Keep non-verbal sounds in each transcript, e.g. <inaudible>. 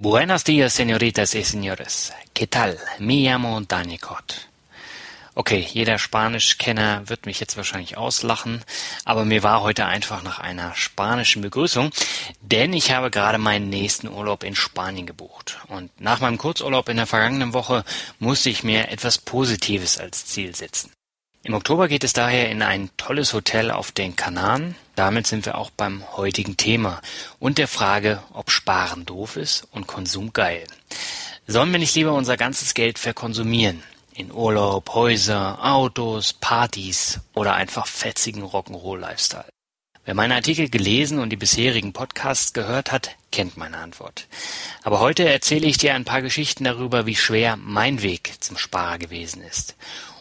Buenos dias, señoritas y señores. ¿Qué tal? Me llamo Danicot. Okay, jeder Spanischkenner wird mich jetzt wahrscheinlich auslachen, aber mir war heute einfach nach einer spanischen Begrüßung, denn ich habe gerade meinen nächsten Urlaub in Spanien gebucht. Und nach meinem Kurzurlaub in der vergangenen Woche musste ich mir etwas Positives als Ziel setzen. Im Oktober geht es daher in ein tolles Hotel auf den Kanaren. Damit sind wir auch beim heutigen Thema und der Frage, ob Sparen doof ist und Konsum geil. Sollen wir nicht lieber unser ganzes Geld verkonsumieren? in Urlaub, Häuser, Autos, Partys oder einfach fetzigen Rock'n'Roll-Lifestyle? Wer meine Artikel gelesen und die bisherigen Podcasts gehört hat, kennt meine Antwort. Aber heute erzähle ich dir ein paar Geschichten darüber, wie schwer mein Weg zum Sparer gewesen ist.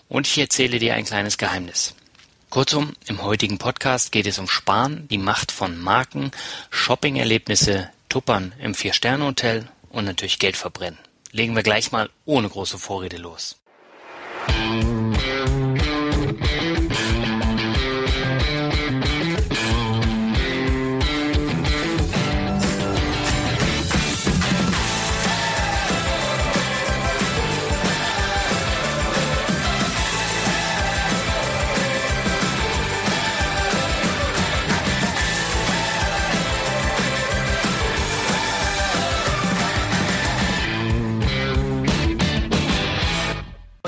Und ich erzähle dir ein kleines Geheimnis. Kurzum, im heutigen Podcast geht es um Sparen, die Macht von Marken, Shopping-Erlebnisse, Tuppern im Vier-Sterne-Hotel und natürlich Geld verbrennen. Legen wir gleich mal ohne große Vorrede los.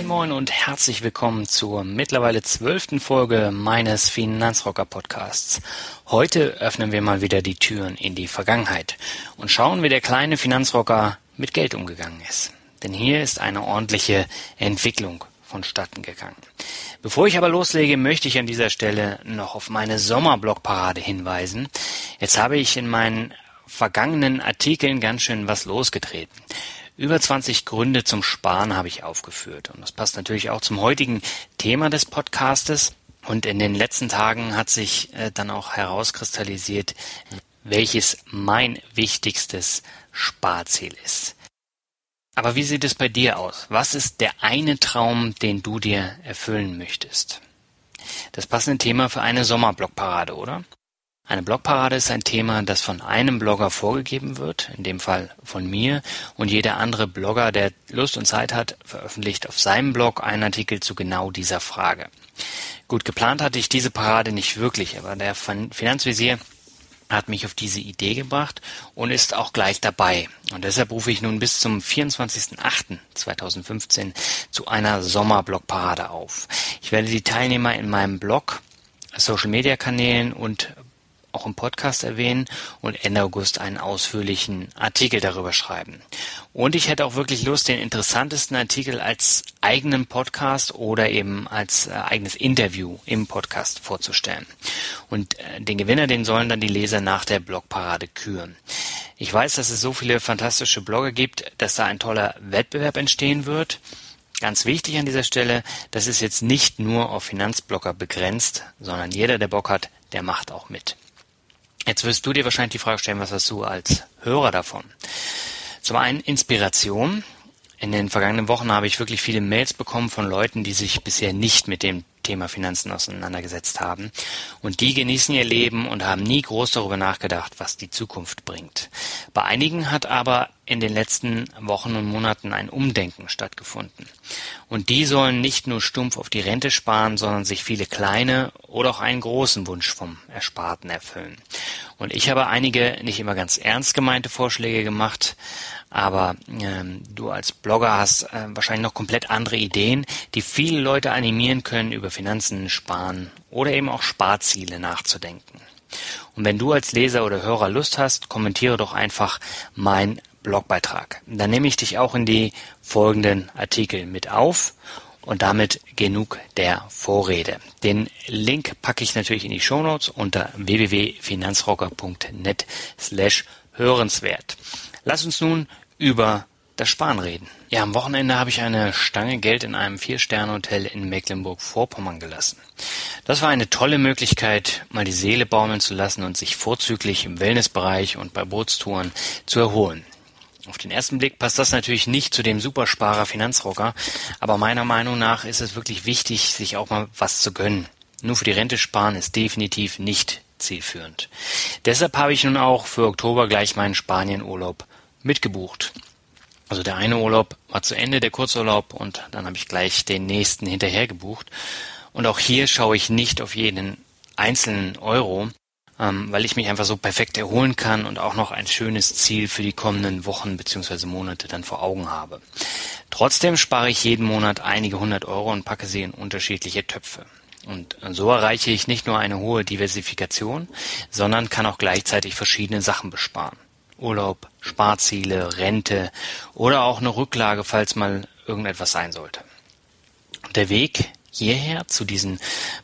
Moin und herzlich willkommen zur mittlerweile zwölften Folge meines Finanzrocker Podcasts. Heute öffnen wir mal wieder die Türen in die Vergangenheit und schauen, wie der kleine Finanzrocker mit Geld umgegangen ist. Denn hier ist eine ordentliche Entwicklung vonstatten gegangen. Bevor ich aber loslege, möchte ich an dieser Stelle noch auf meine Sommerblockparade hinweisen. Jetzt habe ich in meinen vergangenen Artikeln ganz schön was losgetreten. Über 20 Gründe zum Sparen habe ich aufgeführt. Und das passt natürlich auch zum heutigen Thema des Podcastes. Und in den letzten Tagen hat sich äh, dann auch herauskristallisiert, welches mein wichtigstes Sparziel ist. Aber wie sieht es bei dir aus? Was ist der eine Traum, den du dir erfüllen möchtest? Das passende Thema für eine Sommerblockparade, oder? Eine Blogparade ist ein Thema, das von einem Blogger vorgegeben wird, in dem Fall von mir, und jeder andere Blogger, der Lust und Zeit hat, veröffentlicht auf seinem Blog einen Artikel zu genau dieser Frage. Gut, geplant hatte ich diese Parade nicht wirklich, aber der Finanzvisier hat mich auf diese Idee gebracht und ist auch gleich dabei. Und deshalb rufe ich nun bis zum 24.08.2015 zu einer Sommerblogparade auf. Ich werde die Teilnehmer in meinem Blog Social Media Kanälen und auch im Podcast erwähnen und Ende August einen ausführlichen Artikel darüber schreiben. Und ich hätte auch wirklich Lust, den interessantesten Artikel als eigenen Podcast oder eben als äh, eigenes Interview im Podcast vorzustellen. Und äh, den Gewinner, den sollen dann die Leser nach der Blogparade küren. Ich weiß, dass es so viele fantastische Blogger gibt, dass da ein toller Wettbewerb entstehen wird. Ganz wichtig an dieser Stelle, das ist jetzt nicht nur auf Finanzblogger begrenzt, sondern jeder, der Bock hat, der macht auch mit. Jetzt wirst du dir wahrscheinlich die Frage stellen, was hast du als Hörer davon? Zum einen Inspiration. In den vergangenen Wochen habe ich wirklich viele Mails bekommen von Leuten, die sich bisher nicht mit dem Thema Finanzen auseinandergesetzt haben. Und die genießen ihr Leben und haben nie groß darüber nachgedacht, was die Zukunft bringt. Bei einigen hat aber in den letzten Wochen und Monaten ein Umdenken stattgefunden. Und die sollen nicht nur stumpf auf die Rente sparen, sondern sich viele kleine oder auch einen großen Wunsch vom Ersparten erfüllen. Und ich habe einige nicht immer ganz ernst gemeinte Vorschläge gemacht, aber ähm, du als Blogger hast äh, wahrscheinlich noch komplett andere Ideen, die viele Leute animieren können, über Finanzen, Sparen oder eben auch Sparziele nachzudenken. Und wenn du als Leser oder Hörer Lust hast, kommentiere doch einfach mein Blogbeitrag. Dann nehme ich dich auch in die folgenden Artikel mit auf Und damit genug der Vorrede. Den Link packe ich natürlich in die Shownotes unter www.finanzrocker.net slash hörenswert. Lass uns nun über das Sparen reden. Ja, am Wochenende habe ich eine Stange Geld in einem Vier-Sterne-Hotel in Mecklenburg-Vorpommern gelassen. Das war eine tolle Möglichkeit, mal die Seele baumeln zu lassen und sich vorzüglich im Wellnessbereich und bei Bootstouren zu erholen. Auf den ersten Blick passt das natürlich nicht zu dem Supersparer Finanzrocker, aber meiner Meinung nach ist es wirklich wichtig, sich auch mal was zu gönnen. Nur für die Rente sparen ist definitiv nicht zielführend. Deshalb habe ich nun auch für Oktober gleich meinen Spanienurlaub mitgebucht. Also der eine Urlaub war zu Ende, der Kurzurlaub, und dann habe ich gleich den nächsten hinterher gebucht. Und auch hier schaue ich nicht auf jeden einzelnen Euro, ähm, weil ich mich einfach so perfekt erholen kann und auch noch ein schönes Ziel für die kommenden Wochen bzw. Monate dann vor Augen habe. Trotzdem spare ich jeden Monat einige hundert Euro und packe sie in unterschiedliche Töpfe. Und so erreiche ich nicht nur eine hohe Diversifikation, sondern kann auch gleichzeitig verschiedene Sachen besparen. Urlaub, Sparziele, Rente oder auch eine Rücklage, falls mal irgendetwas sein sollte. Der Weg hierher zu diesen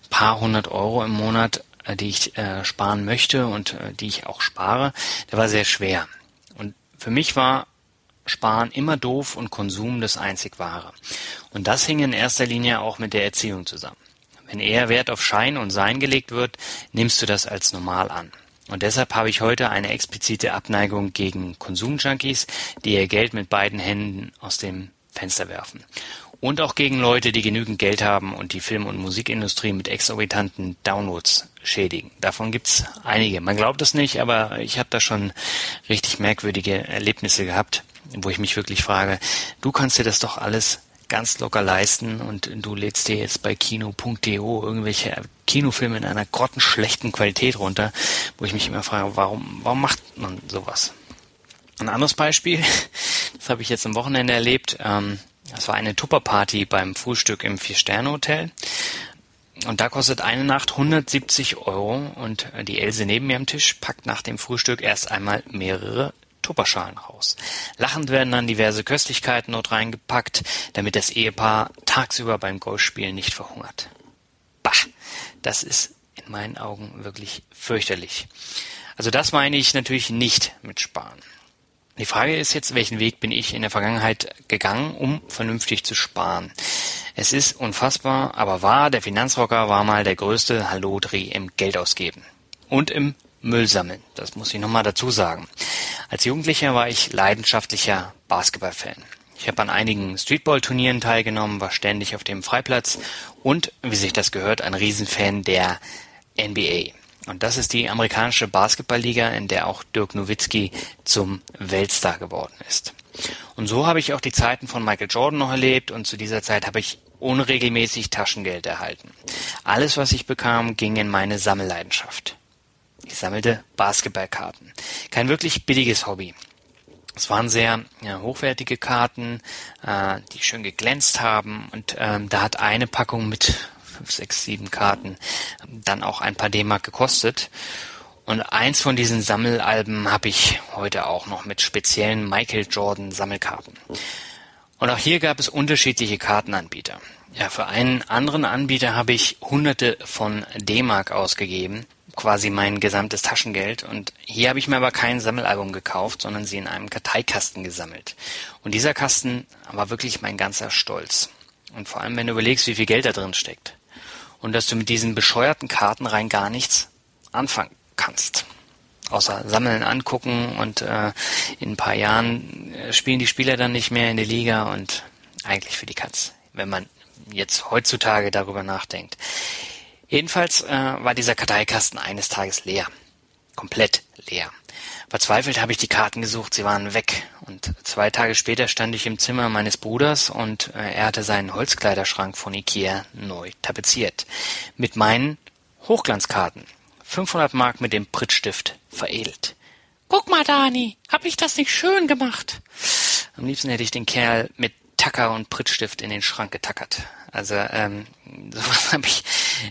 paar hundert Euro im Monat, die ich äh, sparen möchte und äh, die ich auch spare, der war sehr schwer. Und für mich war Sparen immer doof und Konsum das einzig wahre. Und das hing in erster Linie auch mit der Erziehung zusammen. Wenn eher Wert auf Schein und Sein gelegt wird, nimmst du das als normal an. Und deshalb habe ich heute eine explizite Abneigung gegen Konsumjunkies, die ihr Geld mit beiden Händen aus dem Fenster werfen. Und auch gegen Leute, die genügend Geld haben und die Film- und Musikindustrie mit exorbitanten Downloads schädigen. Davon gibt's einige. Man glaubt es nicht, aber ich habe da schon richtig merkwürdige Erlebnisse gehabt, wo ich mich wirklich frage, du kannst dir das doch alles ganz locker leisten und du lädst dir jetzt bei kino.de irgendwelche Kinofilme in einer grottenschlechten Qualität runter, wo ich mich immer frage, warum, warum macht man sowas? Ein anderes Beispiel, <laughs> das habe ich jetzt am Wochenende erlebt, ähm, das war eine Tupperparty beim Frühstück im Vier-Sterne-Hotel. Und da kostet eine Nacht 170 Euro und die Else neben mir am Tisch packt nach dem Frühstück erst einmal mehrere Tupperschalen raus. Lachend werden dann diverse Köstlichkeiten dort reingepackt, damit das Ehepaar tagsüber beim Golfspielen nicht verhungert. Bah, das ist in meinen Augen wirklich fürchterlich. Also das meine ich natürlich nicht mit Sparen. Die Frage ist jetzt, welchen Weg bin ich in der Vergangenheit gegangen, um vernünftig zu sparen? Es ist unfassbar, aber wahr, der Finanzrocker war mal der größte Hallodri im Geldausgeben. Und im Müll sammeln. Das muss ich nochmal dazu sagen. Als Jugendlicher war ich leidenschaftlicher Basketballfan. Ich habe an einigen Streetball-Turnieren teilgenommen, war ständig auf dem Freiplatz und, wie sich das gehört, ein Riesenfan der NBA. Und das ist die amerikanische Basketballliga, in der auch Dirk Nowitzki zum Weltstar geworden ist. Und so habe ich auch die Zeiten von Michael Jordan noch erlebt und zu dieser Zeit habe ich unregelmäßig Taschengeld erhalten. Alles, was ich bekam, ging in meine Sammelleidenschaft. Ich sammelte Basketballkarten. Kein wirklich billiges Hobby. Es waren sehr ja, hochwertige Karten, äh, die schön geglänzt haben und ähm, da hat eine Packung mit fünf, sechs, sieben Karten dann auch ein paar D-Mark gekostet. Und eins von diesen Sammelalben habe ich heute auch noch mit speziellen Michael Jordan Sammelkarten. Und auch hier gab es unterschiedliche Kartenanbieter. Ja, für einen anderen Anbieter habe ich hunderte von D-Mark ausgegeben quasi mein gesamtes Taschengeld. Und hier habe ich mir aber kein Sammelalbum gekauft, sondern sie in einem Karteikasten gesammelt. Und dieser Kasten war wirklich mein ganzer Stolz. Und vor allem, wenn du überlegst, wie viel Geld da drin steckt. Und dass du mit diesen bescheuerten Karten rein gar nichts anfangen kannst. Außer sammeln, angucken und äh, in ein paar Jahren äh, spielen die Spieler dann nicht mehr in der Liga und eigentlich für die Katz, wenn man jetzt heutzutage darüber nachdenkt. Jedenfalls äh, war dieser Karteikasten eines Tages leer. Komplett leer. Verzweifelt habe ich die Karten gesucht, sie waren weg. Und zwei Tage später stand ich im Zimmer meines Bruders und äh, er hatte seinen Holzkleiderschrank von Ikea neu tapeziert. Mit meinen Hochglanzkarten. 500 Mark mit dem Prittstift veredelt. Guck mal, Dani, hab ich das nicht schön gemacht? Am liebsten hätte ich den Kerl mit Tacker und Prittstift in den Schrank getackert. Also ähm, <laughs> sowas habe ich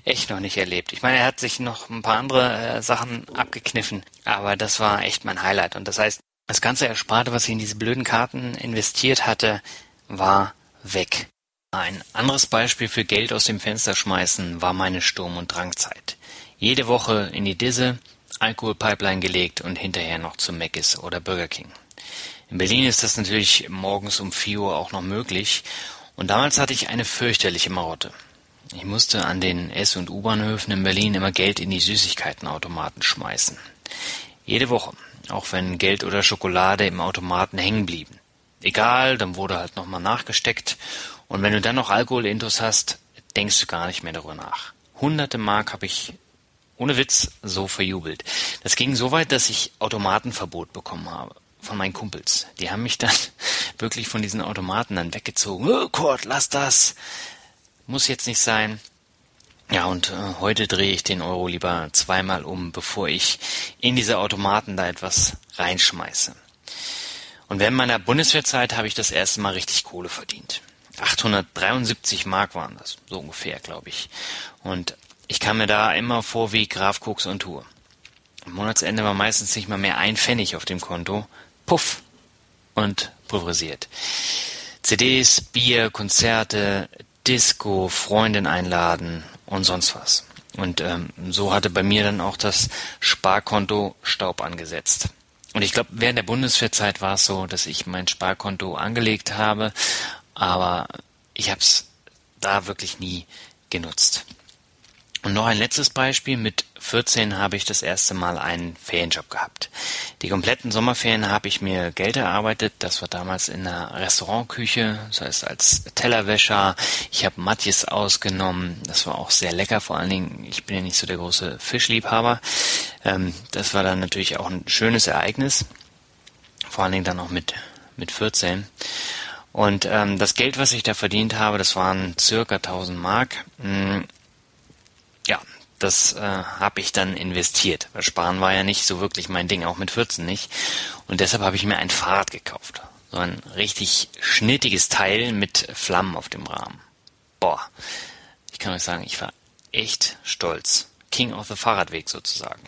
echt noch nicht erlebt. Ich meine, er hat sich noch ein paar andere äh, Sachen abgekniffen, aber das war echt mein Highlight. Und das heißt, das ganze Ersparte, was ich in diese blöden Karten investiert hatte, war weg. Ein anderes Beispiel für Geld aus dem Fenster schmeißen war meine Sturm- und Drangzeit. Jede Woche in die Disse, Alkoholpipeline gelegt und hinterher noch zu Mc's oder Burger King. In Berlin ist das natürlich morgens um 4 Uhr auch noch möglich und damals hatte ich eine fürchterliche Marotte. Ich musste an den S- und U-Bahnhöfen in Berlin immer Geld in die Süßigkeitenautomaten schmeißen. Jede Woche, auch wenn Geld oder Schokolade im Automaten hängen blieben. Egal, dann wurde halt nochmal nachgesteckt und wenn du dann noch Alkoholintus hast, denkst du gar nicht mehr darüber nach. Hunderte Mark habe ich ohne Witz so verjubelt. Das ging so weit, dass ich Automatenverbot bekommen habe von meinen Kumpels. Die haben mich dann <laughs> wirklich von diesen Automaten dann weggezogen. Oh, Kurt, lass das. Muss jetzt nicht sein. Ja, und äh, heute drehe ich den Euro lieber zweimal um, bevor ich in diese Automaten da etwas reinschmeiße. Und während meiner Bundeswehrzeit habe ich das erste Mal richtig Kohle verdient. 873 Mark waren das, so ungefähr, glaube ich. Und ich kam mir da immer vor wie Graf Koks und Tour. Am Monatsende war meistens nicht mal mehr ein Pfennig auf dem Konto. Puff und pulverisiert. CDs, Bier, Konzerte, Disco, Freundin einladen und sonst was. Und ähm, so hatte bei mir dann auch das Sparkonto Staub angesetzt. Und ich glaube, während der Bundeswehrzeit war es so, dass ich mein Sparkonto angelegt habe, aber ich habe es da wirklich nie genutzt. Und noch ein letztes Beispiel. Mit 14 habe ich das erste Mal einen Ferienjob gehabt. Die kompletten Sommerferien habe ich mir Geld erarbeitet. Das war damals in einer Restaurantküche, das heißt als Tellerwäscher. Ich habe Matjes ausgenommen. Das war auch sehr lecker. Vor allen Dingen, ich bin ja nicht so der große Fischliebhaber. Ähm, das war dann natürlich auch ein schönes Ereignis. Vor allen Dingen dann auch mit, mit 14. Und ähm, das Geld, was ich da verdient habe, das waren circa 1000 Mark. Das äh, habe ich dann investiert. Weil Sparen war ja nicht so wirklich mein Ding, auch mit 14 nicht. Und deshalb habe ich mir ein Fahrrad gekauft. So ein richtig schnittiges Teil mit Flammen auf dem Rahmen. Boah, ich kann euch sagen, ich war echt stolz. King of the Fahrradweg sozusagen.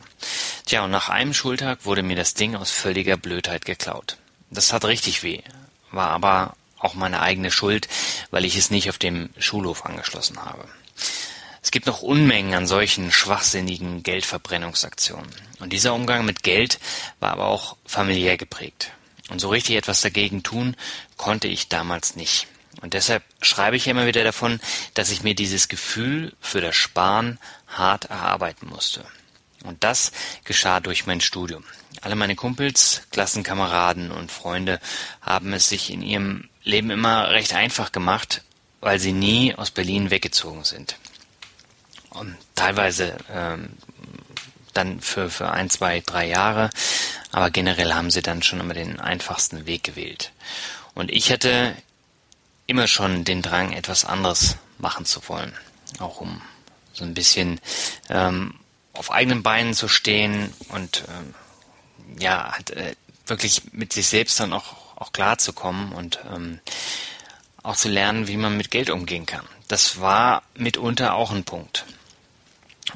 Tja, und nach einem Schultag wurde mir das Ding aus völliger Blödheit geklaut. Das hat richtig weh, war aber auch meine eigene Schuld, weil ich es nicht auf dem Schulhof angeschlossen habe. Es gibt noch Unmengen an solchen schwachsinnigen Geldverbrennungsaktionen. Und dieser Umgang mit Geld war aber auch familiär geprägt. Und so richtig etwas dagegen tun konnte ich damals nicht. Und deshalb schreibe ich immer wieder davon, dass ich mir dieses Gefühl für das Sparen hart erarbeiten musste. Und das geschah durch mein Studium. Alle meine Kumpels, Klassenkameraden und Freunde haben es sich in ihrem Leben immer recht einfach gemacht, weil sie nie aus Berlin weggezogen sind. Und teilweise ähm, dann für, für ein, zwei, drei Jahre, aber generell haben sie dann schon immer den einfachsten Weg gewählt. Und ich hatte immer schon den Drang, etwas anderes machen zu wollen, auch um so ein bisschen ähm, auf eigenen Beinen zu stehen und ähm, ja, halt, äh, wirklich mit sich selbst dann auch, auch klar zu kommen und ähm, auch zu lernen, wie man mit Geld umgehen kann. Das war mitunter auch ein Punkt.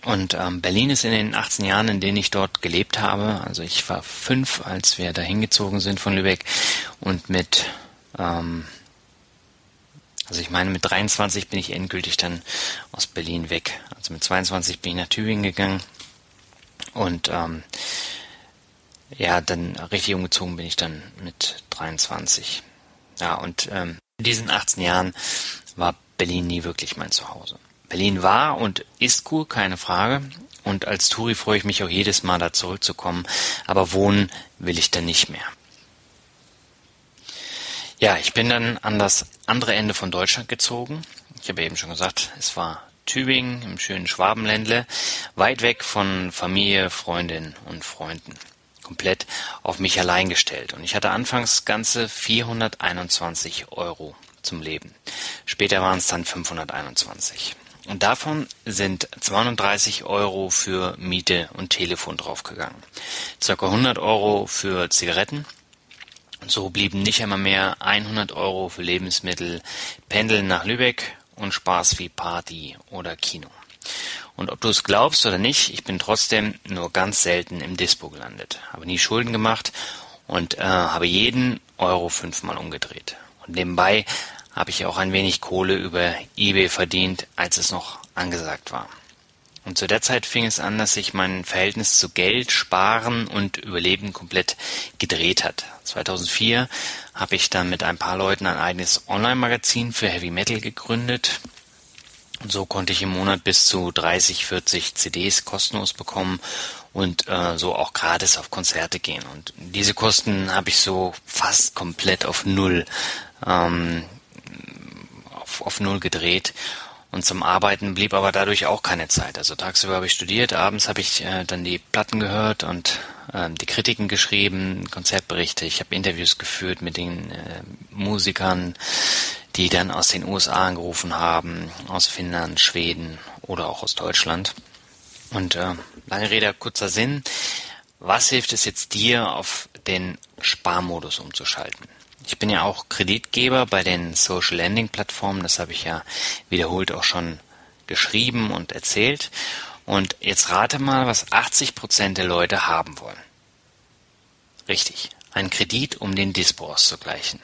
Und ähm, Berlin ist in den 18 Jahren, in denen ich dort gelebt habe, also ich war fünf, als wir da hingezogen sind von Lübeck und mit, ähm, also ich meine mit 23 bin ich endgültig dann aus Berlin weg. Also mit 22 bin ich nach Tübingen gegangen und ähm, ja, dann richtig umgezogen bin ich dann mit 23. Ja, und ähm, in diesen 18 Jahren war Berlin nie wirklich mein Zuhause. Berlin war und ist cool, keine Frage. Und als Touri freue ich mich auch jedes Mal, da zurückzukommen. Aber wohnen will ich da nicht mehr. Ja, ich bin dann an das andere Ende von Deutschland gezogen. Ich habe eben schon gesagt, es war Tübingen im schönen Schwabenländle, weit weg von Familie, Freundinnen und Freunden. Komplett auf mich allein gestellt. Und ich hatte anfangs ganze 421 Euro zum Leben. Später waren es dann 521. Und davon sind 230 Euro für Miete und Telefon draufgegangen. Circa 100 Euro für Zigaretten. So blieben nicht einmal mehr 100 Euro für Lebensmittel, Pendeln nach Lübeck und Spaß wie Party oder Kino. Und ob du es glaubst oder nicht, ich bin trotzdem nur ganz selten im Dispo gelandet, habe nie Schulden gemacht und äh, habe jeden Euro fünfmal umgedreht. Und nebenbei habe ich auch ein wenig Kohle über eBay verdient, als es noch angesagt war. Und zu der Zeit fing es an, dass sich mein Verhältnis zu Geld, Sparen und Überleben komplett gedreht hat. 2004 habe ich dann mit ein paar Leuten ein eigenes Online-Magazin für Heavy Metal gegründet. Und so konnte ich im Monat bis zu 30, 40 CDs kostenlos bekommen und äh, so auch gratis auf Konzerte gehen. Und diese Kosten habe ich so fast komplett auf Null ähm, auf, auf Null gedreht. Und zum Arbeiten blieb aber dadurch auch keine Zeit. Also tagsüber habe ich studiert, abends habe ich äh, dann die Platten gehört und äh, die Kritiken geschrieben, Konzertberichte. Ich habe Interviews geführt mit den äh, Musikern, die dann aus den USA angerufen haben, aus Finnland, Schweden oder auch aus Deutschland. Und äh, lange Rede, kurzer Sinn. Was hilft es jetzt dir, auf den Sparmodus umzuschalten? Ich bin ja auch Kreditgeber bei den Social Lending Plattformen, das habe ich ja wiederholt auch schon geschrieben und erzählt. Und jetzt rate mal, was 80 Prozent der Leute haben wollen. Richtig, ein Kredit, um den Dispo auszugleichen.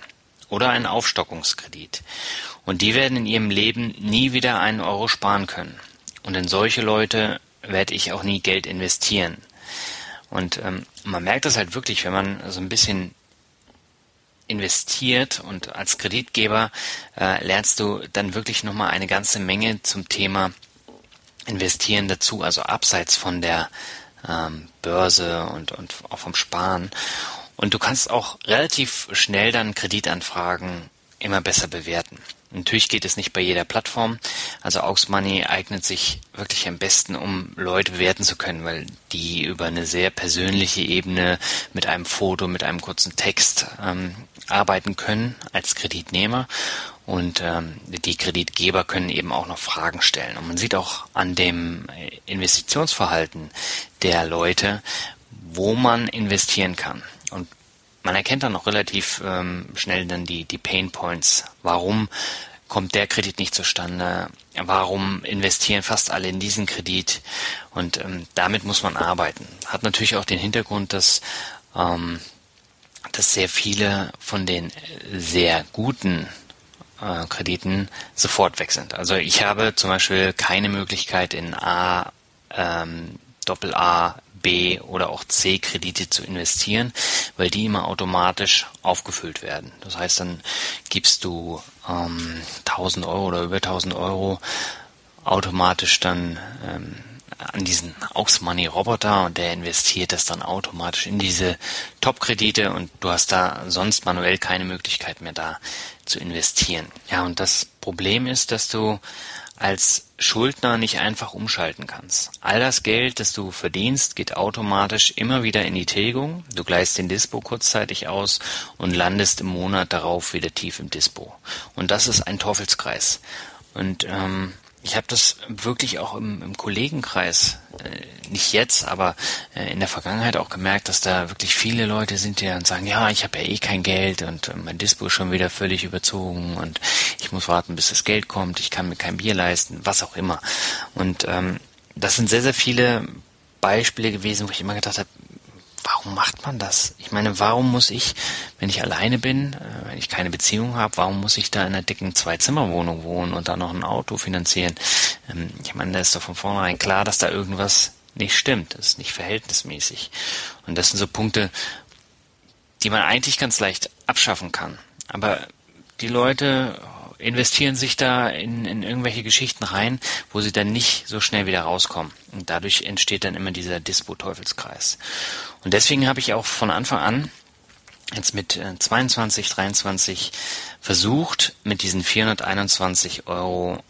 Oder ein Aufstockungskredit. Und die werden in ihrem Leben nie wieder einen Euro sparen können. Und in solche Leute werde ich auch nie Geld investieren. Und ähm, man merkt das halt wirklich, wenn man so ein bisschen investiert und als Kreditgeber äh, lernst du dann wirklich nochmal eine ganze Menge zum Thema Investieren dazu, also abseits von der ähm, Börse und, und auch vom Sparen. Und du kannst auch relativ schnell dann Kreditanfragen immer besser bewerten. Natürlich geht es nicht bei jeder Plattform. Also Aux Money eignet sich wirklich am besten, um Leute bewerten zu können, weil die über eine sehr persönliche Ebene mit einem Foto, mit einem kurzen Text ähm, arbeiten können als Kreditnehmer. Und ähm, die Kreditgeber können eben auch noch Fragen stellen. Und man sieht auch an dem Investitionsverhalten der Leute, wo man investieren kann. Man erkennt dann auch relativ ähm, schnell dann die, die Pain Points. Warum kommt der Kredit nicht zustande? Warum investieren fast alle in diesen Kredit? Und ähm, damit muss man arbeiten. Hat natürlich auch den Hintergrund, dass, ähm, dass sehr viele von den sehr guten äh, Krediten sofort weg sind. Also ich habe zum Beispiel keine Möglichkeit in A, ähm, Doppel A, Oder auch C Kredite zu investieren, weil die immer automatisch aufgefüllt werden. Das heißt, dann gibst du ähm, 1000 Euro oder über 1000 Euro automatisch dann ähm, an diesen Aux Money Roboter und der investiert das dann automatisch in diese Top-Kredite und du hast da sonst manuell keine Möglichkeit mehr da zu investieren. Ja, und das Problem ist, dass du als Schuldner nicht einfach umschalten kannst. All das Geld, das du verdienst, geht automatisch immer wieder in die Tilgung. Du gleichst den Dispo kurzzeitig aus und landest im Monat darauf wieder tief im Dispo. Und das ist ein Teufelskreis. Und ähm, ich habe das wirklich auch im, im Kollegenkreis, äh, nicht jetzt, aber äh, in der Vergangenheit auch gemerkt, dass da wirklich viele Leute sind, die dann sagen, ja, ich habe ja eh kein Geld und äh, mein Dispo ist schon wieder völlig überzogen und ich muss warten, bis das Geld kommt, ich kann mir kein Bier leisten, was auch immer. Und ähm, das sind sehr, sehr viele Beispiele gewesen, wo ich immer gedacht habe, warum macht man das? Ich meine, warum muss ich, wenn ich alleine bin, äh, wenn ich keine Beziehung habe, warum muss ich da in einer dicken Zwei-Zimmer-Wohnung wohnen und dann noch ein Auto finanzieren? Ähm, ich meine, da ist doch von vornherein klar, dass da irgendwas nicht stimmt. Das ist nicht verhältnismäßig. Und das sind so Punkte, die man eigentlich ganz leicht abschaffen kann. Aber die Leute investieren sich da in, in irgendwelche Geschichten rein, wo sie dann nicht so schnell wieder rauskommen. Und dadurch entsteht dann immer dieser Dispo-Teufelskreis. Und deswegen habe ich auch von Anfang an jetzt mit 22, äh, 23 versucht, mit diesen 421 Euro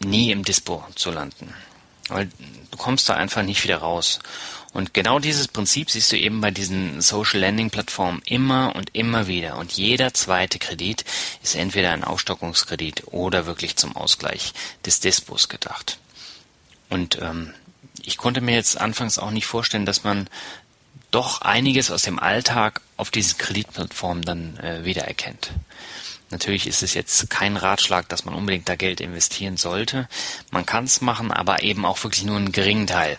nie im Dispo zu landen. Weil du kommst da einfach nicht wieder raus. Und genau dieses Prinzip siehst du eben bei diesen Social Lending Plattformen immer und immer wieder. Und jeder zweite Kredit ist entweder ein Aufstockungskredit oder wirklich zum Ausgleich des Dispos gedacht. Und ähm, ich konnte mir jetzt anfangs auch nicht vorstellen, dass man doch einiges aus dem Alltag auf diesen Kreditplattformen dann äh, wiedererkennt. Natürlich ist es jetzt kein Ratschlag, dass man unbedingt da Geld investieren sollte. Man kann es machen, aber eben auch wirklich nur einen geringen Teil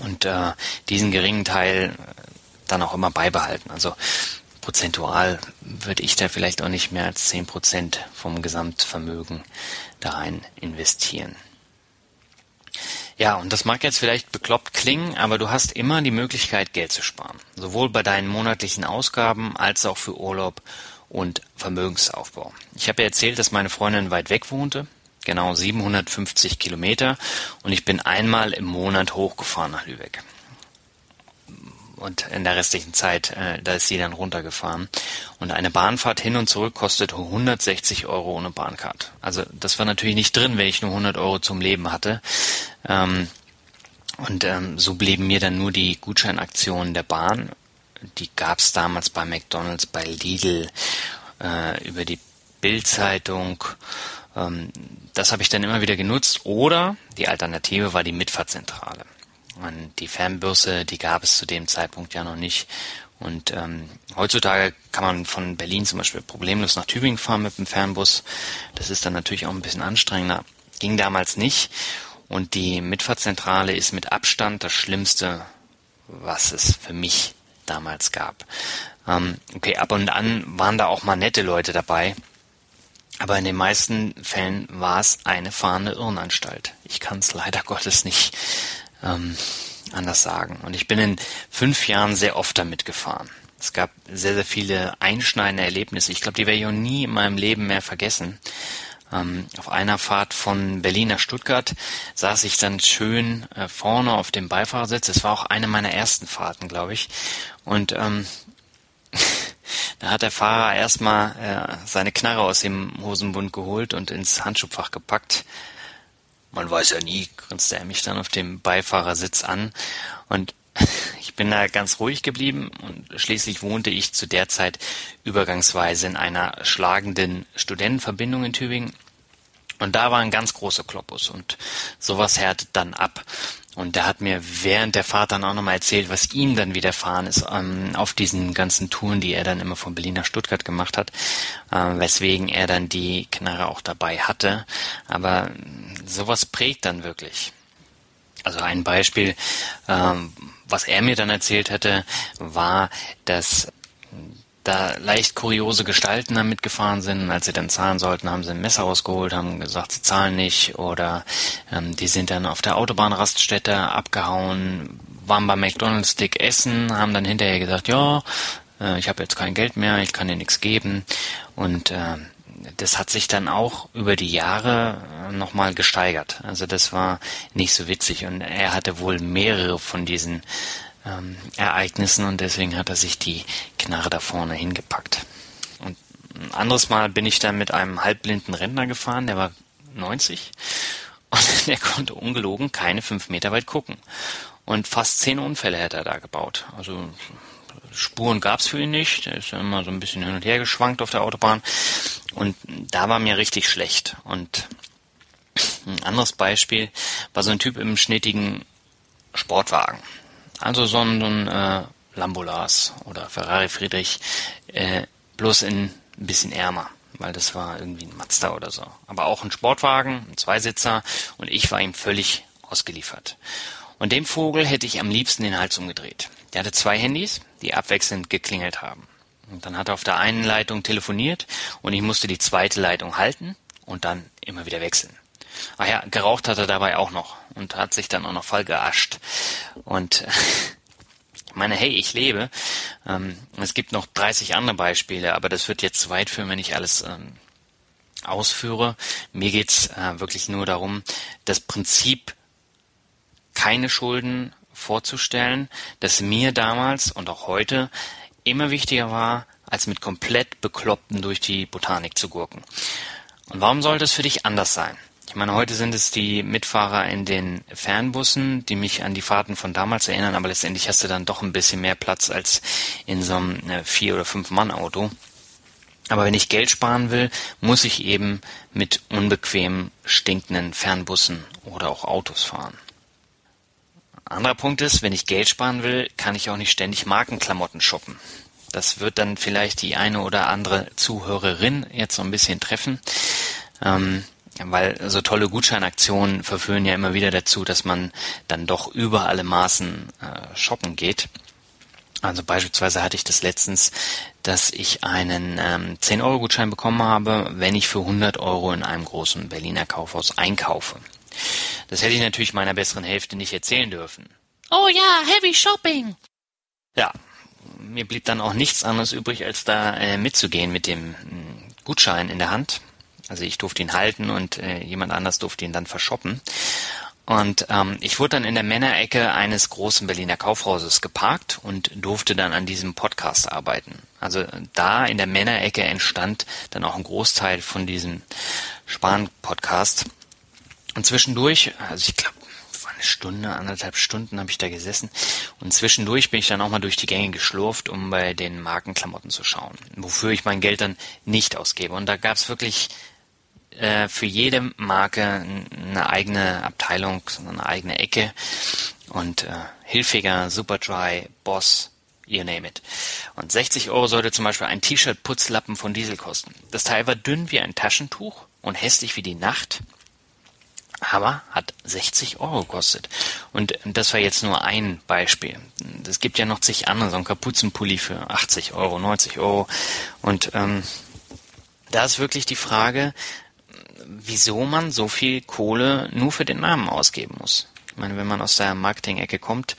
und äh, diesen geringen Teil dann auch immer beibehalten. Also prozentual würde ich da vielleicht auch nicht mehr als zehn Prozent vom Gesamtvermögen da rein investieren. Ja, und das mag jetzt vielleicht bekloppt klingen, aber du hast immer die Möglichkeit, Geld zu sparen. Sowohl bei deinen monatlichen Ausgaben als auch für Urlaub und Vermögensaufbau. Ich habe ja erzählt, dass meine Freundin weit weg wohnte, genau 750 Kilometer, und ich bin einmal im Monat hochgefahren nach Lübeck und in der restlichen Zeit, äh, da ist sie dann runtergefahren. Und eine Bahnfahrt hin und zurück kostet 160 Euro ohne Bahncard. Also das war natürlich nicht drin, wenn ich nur 100 Euro zum Leben hatte. Ähm, und ähm, so blieben mir dann nur die Gutscheinaktionen der Bahn. Die gab's damals bei McDonald's, bei Lidl, äh, über die Bildzeitung. Ähm, das habe ich dann immer wieder genutzt. Oder die Alternative war die Mitfahrzentrale. Und die Fernbusse, die gab es zu dem Zeitpunkt ja noch nicht. Und ähm, heutzutage kann man von Berlin zum Beispiel problemlos nach Tübingen fahren mit dem Fernbus. Das ist dann natürlich auch ein bisschen anstrengender. Ging damals nicht. Und die Mitfahrzentrale ist mit Abstand das Schlimmste, was es für mich damals gab. Ähm, okay, ab und an waren da auch mal nette Leute dabei. Aber in den meisten Fällen war es eine fahrende Irrenanstalt. Ich kann es leider <laughs> Gottes nicht ähm, anders sagen. Und ich bin in fünf Jahren sehr oft damit gefahren. Es gab sehr, sehr viele einschneidende Erlebnisse. Ich glaube, die werde ich auch nie in meinem Leben mehr vergessen. Ähm, auf einer Fahrt von Berlin nach Stuttgart saß ich dann schön äh, vorne auf dem Beifahrersitz. Es war auch eine meiner ersten Fahrten, glaube ich. Und ähm, <laughs> da hat der Fahrer erstmal äh, seine Knarre aus dem Hosenbund geholt und ins Handschuhfach gepackt. Man weiß ja nie, grinste er mich dann auf dem Beifahrersitz an. Und <laughs> ich bin da ganz ruhig geblieben und schließlich wohnte ich zu der Zeit übergangsweise in einer schlagenden Studentenverbindung in Tübingen und da war ein ganz großer Kloppus und sowas härtet dann ab. Und der hat mir während der Fahrt dann auch nochmal erzählt, was ihm dann widerfahren ist ähm, auf diesen ganzen Touren, die er dann immer von Berlin nach Stuttgart gemacht hat, äh, weswegen er dann die Knarre auch dabei hatte. Aber sowas prägt dann wirklich. Also ein Beispiel, ähm, was er mir dann erzählt hätte, war, dass da leicht kuriose Gestalten da mitgefahren sind. Als sie dann zahlen sollten, haben sie ein Messer rausgeholt, haben gesagt, sie zahlen nicht. Oder ähm, die sind dann auf der Autobahnraststätte abgehauen, waren bei McDonald's dick essen, haben dann hinterher gesagt, ja, äh, ich habe jetzt kein Geld mehr, ich kann dir nichts geben. Und äh, das hat sich dann auch über die Jahre äh, nochmal gesteigert. Also das war nicht so witzig. Und er hatte wohl mehrere von diesen ähm, Ereignissen und deswegen hat er sich die Knarre da vorne hingepackt. Und ein anderes Mal bin ich dann mit einem halbblinden Rentner gefahren, der war 90 und <laughs> der konnte ungelogen keine fünf Meter weit gucken. Und fast zehn Unfälle hätte er da gebaut. Also Spuren gab's für ihn nicht. Er ist ja immer so ein bisschen hin und her geschwankt auf der Autobahn. Und da war mir richtig schlecht. Und ein anderes Beispiel war so ein Typ im schnittigen Sportwagen. Also so ein, so ein äh, Lambolas oder Ferrari Friedrich, äh, bloß in ein bisschen ärmer, weil das war irgendwie ein Mazda oder so. Aber auch ein Sportwagen, ein Zweisitzer und ich war ihm völlig ausgeliefert. Und dem Vogel hätte ich am liebsten den Hals umgedreht. Der hatte zwei Handys, die abwechselnd geklingelt haben. Und dann hat er auf der einen Leitung telefoniert und ich musste die zweite Leitung halten und dann immer wieder wechseln. Ach ja, geraucht hat er dabei auch noch und hat sich dann auch noch voll geascht. Und <laughs> meine, hey, ich lebe. Ähm, es gibt noch 30 andere Beispiele, aber das wird jetzt zu weit führen, wenn ich alles ähm, ausführe. Mir geht's äh, wirklich nur darum, das Prinzip keine Schulden vorzustellen, das mir damals und auch heute immer wichtiger war, als mit komplett Bekloppten durch die Botanik zu gurken. Und warum sollte es für dich anders sein? Ich meine, heute sind es die Mitfahrer in den Fernbussen, die mich an die Fahrten von damals erinnern, aber letztendlich hast du dann doch ein bisschen mehr Platz als in so einem äh, Vier- oder Fünf-Mann-Auto. Aber wenn ich Geld sparen will, muss ich eben mit unbequemen, stinkenden Fernbussen oder auch Autos fahren. Anderer Punkt ist, wenn ich Geld sparen will, kann ich auch nicht ständig Markenklamotten shoppen. Das wird dann vielleicht die eine oder andere Zuhörerin jetzt so ein bisschen treffen. Ähm, weil so tolle Gutscheinaktionen verführen ja immer wieder dazu, dass man dann doch über alle Maßen äh, shoppen geht. Also beispielsweise hatte ich das letztens, dass ich einen ähm, 10-Euro-Gutschein bekommen habe, wenn ich für 100 Euro in einem großen Berliner Kaufhaus einkaufe. Das hätte ich natürlich meiner besseren Hälfte nicht erzählen dürfen. Oh ja, Heavy Shopping. Ja, mir blieb dann auch nichts anderes übrig, als da äh, mitzugehen mit dem äh, Gutschein in der Hand. Also ich durfte ihn halten und äh, jemand anders durfte ihn dann verschoppen. Und ähm, ich wurde dann in der Männerecke eines großen Berliner Kaufhauses geparkt und durfte dann an diesem Podcast arbeiten. Also da in der Männerecke entstand dann auch ein Großteil von diesem Spahn-Podcast. Und zwischendurch, also ich glaube, eine Stunde, anderthalb Stunden habe ich da gesessen. Und zwischendurch bin ich dann auch mal durch die Gänge geschlurft, um bei den Markenklamotten zu schauen, wofür ich mein Geld dann nicht ausgebe. Und da gab es wirklich äh, für jede Marke eine eigene Abteilung, eine eigene Ecke. Und äh, Hilfiger, Superdry, Boss, you name it. Und 60 Euro sollte zum Beispiel ein T-Shirt-Putzlappen von Diesel kosten. Das Teil war dünn wie ein Taschentuch und hässlich wie die Nacht aber hat 60 Euro gekostet. Und das war jetzt nur ein Beispiel. Es gibt ja noch zig andere, so ein Kapuzenpulli für 80 Euro, 90 Euro. Und ähm, da ist wirklich die Frage, wieso man so viel Kohle nur für den Namen ausgeben muss. Ich meine, wenn man aus der Marketing-Ecke kommt,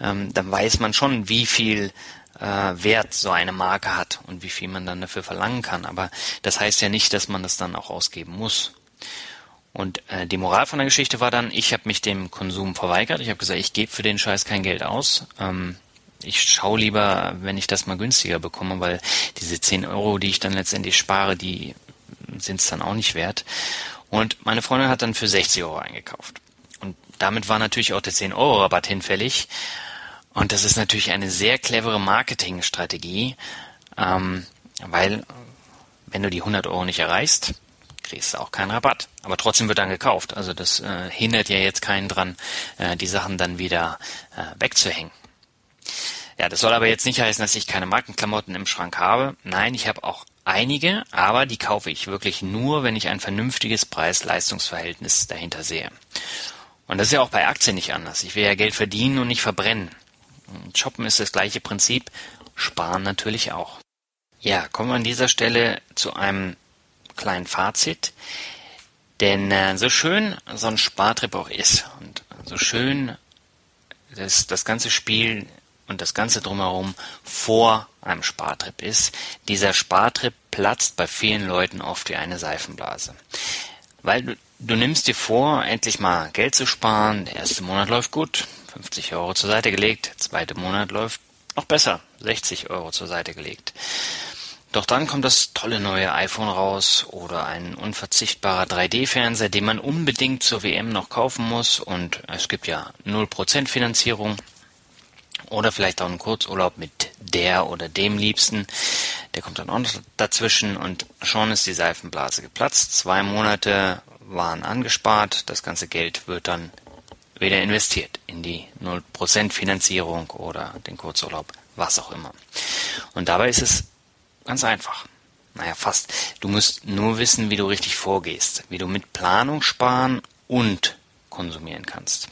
ähm, dann weiß man schon, wie viel äh, Wert so eine Marke hat und wie viel man dann dafür verlangen kann. Aber das heißt ja nicht, dass man das dann auch ausgeben muss. Und äh, die Moral von der Geschichte war dann, ich habe mich dem Konsum verweigert. Ich habe gesagt, ich gebe für den Scheiß kein Geld aus. Ähm, ich schaue lieber, wenn ich das mal günstiger bekomme, weil diese 10 Euro, die ich dann letztendlich spare, die sind es dann auch nicht wert. Und meine Freundin hat dann für 60 Euro eingekauft. Und damit war natürlich auch der 10 Euro Rabatt hinfällig. Und das ist natürlich eine sehr clevere Marketingstrategie, ähm, weil wenn du die 100 Euro nicht erreichst, kriegst du auch keinen Rabatt. Aber trotzdem wird dann gekauft. Also das äh, hindert ja jetzt keinen dran, äh, die Sachen dann wieder äh, wegzuhängen. Ja, das soll aber jetzt nicht heißen, dass ich keine Markenklamotten im Schrank habe. Nein, ich habe auch einige, aber die kaufe ich wirklich nur, wenn ich ein vernünftiges Preis-Leistungs-Verhältnis dahinter sehe. Und das ist ja auch bei Aktien nicht anders. Ich will ja Geld verdienen und nicht verbrennen. Und shoppen ist das gleiche Prinzip, sparen natürlich auch. Ja, kommen wir an dieser Stelle zu einem kleinen Fazit. Denn äh, so schön so ein Spartrip auch ist und so schön das, das ganze Spiel und das ganze drumherum vor einem Spartrip ist, dieser Spartrip platzt bei vielen Leuten oft wie eine Seifenblase. Weil du, du nimmst dir vor, endlich mal Geld zu sparen, der erste Monat läuft gut, 50 Euro zur Seite gelegt, der zweite Monat läuft noch besser, 60 Euro zur Seite gelegt. Doch dann kommt das tolle neue iPhone raus oder ein unverzichtbarer 3D-Fernseher, den man unbedingt zur WM noch kaufen muss. Und es gibt ja 0% Finanzierung oder vielleicht auch einen Kurzurlaub mit der oder dem Liebsten. Der kommt dann auch noch dazwischen und schon ist die Seifenblase geplatzt. Zwei Monate waren angespart, das ganze Geld wird dann wieder investiert in die 0% Finanzierung oder den Kurzurlaub, was auch immer. Und dabei ist es Ganz einfach. Naja, fast. Du musst nur wissen, wie du richtig vorgehst, wie du mit Planung sparen und konsumieren kannst.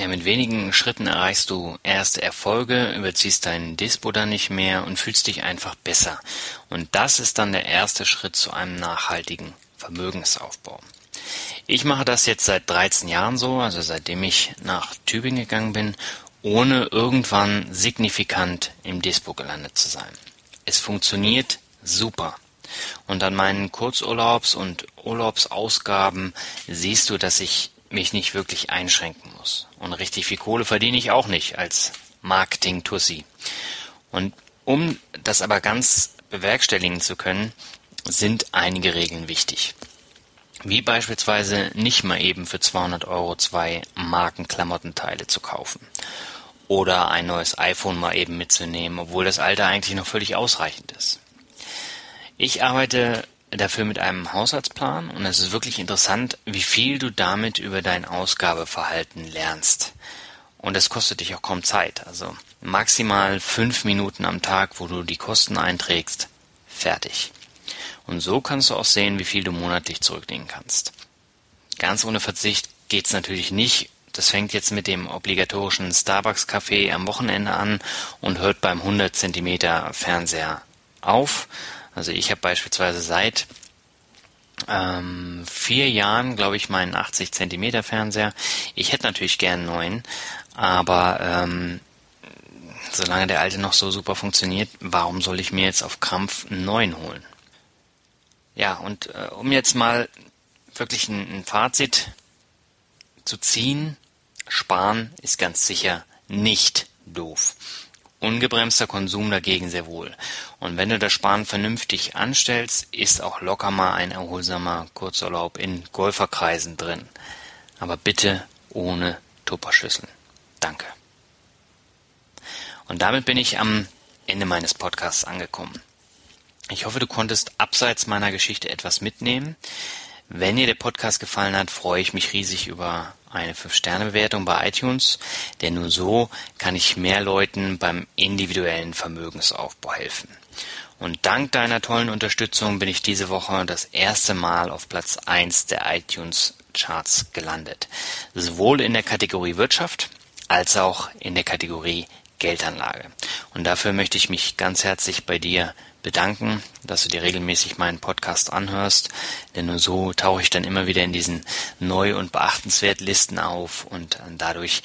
Ja, mit wenigen Schritten erreichst du erste Erfolge, überziehst deinen Dispo dann nicht mehr und fühlst dich einfach besser. Und das ist dann der erste Schritt zu einem nachhaltigen Vermögensaufbau. Ich mache das jetzt seit 13 Jahren so, also seitdem ich nach Tübingen gegangen bin, ohne irgendwann signifikant im Dispo gelandet zu sein. Es funktioniert super. Und an meinen Kurzurlaubs- und Urlaubsausgaben siehst du, dass ich mich nicht wirklich einschränken muss. Und richtig viel Kohle verdiene ich auch nicht als Marketing-Tussi. Und um das aber ganz bewerkstelligen zu können, sind einige Regeln wichtig. Wie beispielsweise nicht mal eben für 200 Euro zwei Markenklamottenteile zu kaufen oder ein neues iPhone mal eben mitzunehmen, obwohl das alte eigentlich noch völlig ausreichend ist. Ich arbeite dafür mit einem Haushaltsplan und es ist wirklich interessant, wie viel du damit über dein Ausgabeverhalten lernst. Und es kostet dich auch kaum Zeit, also maximal fünf Minuten am Tag, wo du die Kosten einträgst, fertig. Und so kannst du auch sehen, wie viel du monatlich zurücklegen kannst. Ganz ohne Verzicht geht's natürlich nicht, Das fängt jetzt mit dem obligatorischen Starbucks-Kaffee am Wochenende an und hört beim 100 Zentimeter Fernseher auf. Also ich habe beispielsweise seit ähm, vier Jahren, glaube ich, meinen 80 Zentimeter Fernseher. Ich hätte natürlich gern einen neuen, aber ähm, solange der alte noch so super funktioniert, warum soll ich mir jetzt auf Krampf einen neuen holen? Ja, und äh, um jetzt mal wirklich ein, ein Fazit zu ziehen, sparen ist ganz sicher nicht doof. Ungebremster Konsum dagegen sehr wohl. Und wenn du das Sparen vernünftig anstellst, ist auch locker mal ein erholsamer Kurzurlaub in Golferkreisen drin. Aber bitte ohne Tupperschüsseln. Danke. Und damit bin ich am Ende meines Podcasts angekommen. Ich hoffe, du konntest abseits meiner Geschichte etwas mitnehmen. Wenn dir der Podcast gefallen hat, freue ich mich riesig über eine 5-Sterne-Bewertung bei iTunes, denn nur so kann ich mehr Leuten beim individuellen Vermögensaufbau helfen. Und dank deiner tollen Unterstützung bin ich diese Woche das erste Mal auf Platz 1 der iTunes Charts gelandet. Sowohl in der Kategorie Wirtschaft als auch in der Kategorie Geldanlage. Und dafür möchte ich mich ganz herzlich bei dir bedanken, dass du dir regelmäßig meinen Podcast anhörst, denn nur so tauche ich dann immer wieder in diesen neu und beachtenswert Listen auf und dadurch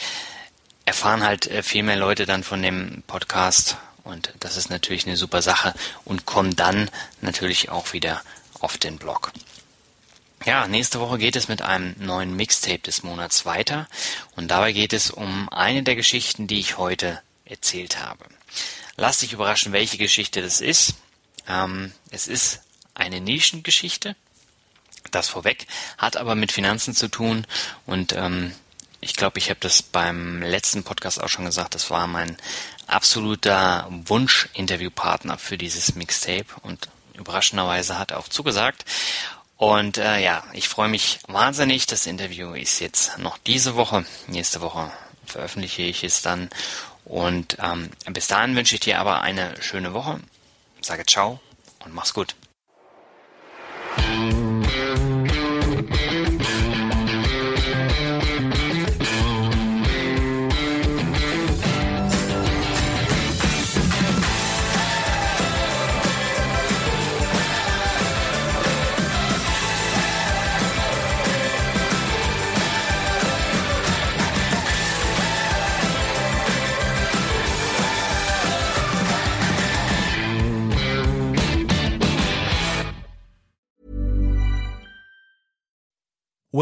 erfahren halt äh, viel mehr Leute dann von dem Podcast und das ist natürlich eine super Sache und kommen dann natürlich auch wieder auf den Blog. Ja, nächste Woche geht es mit einem neuen Mixtape des Monats weiter und dabei geht es um eine der Geschichten, die ich heute erzählt habe. Lass dich überraschen, welche Geschichte das ist. Ähm, es ist eine Nischengeschichte, das vorweg, hat aber mit Finanzen zu tun und ähm, ich glaube, ich habe das beim letzten Podcast auch schon gesagt, das war mein absoluter Wunsch-Interviewpartner für dieses Mixtape und überraschenderweise hat er auch zugesagt. Und äh, ja, ich freue mich wahnsinnig. Das Interview ist jetzt noch diese Woche. Nächste Woche veröffentliche ich es dann. Und ähm, bis dahin wünsche ich dir aber eine schöne Woche sage ciao und mach's gut.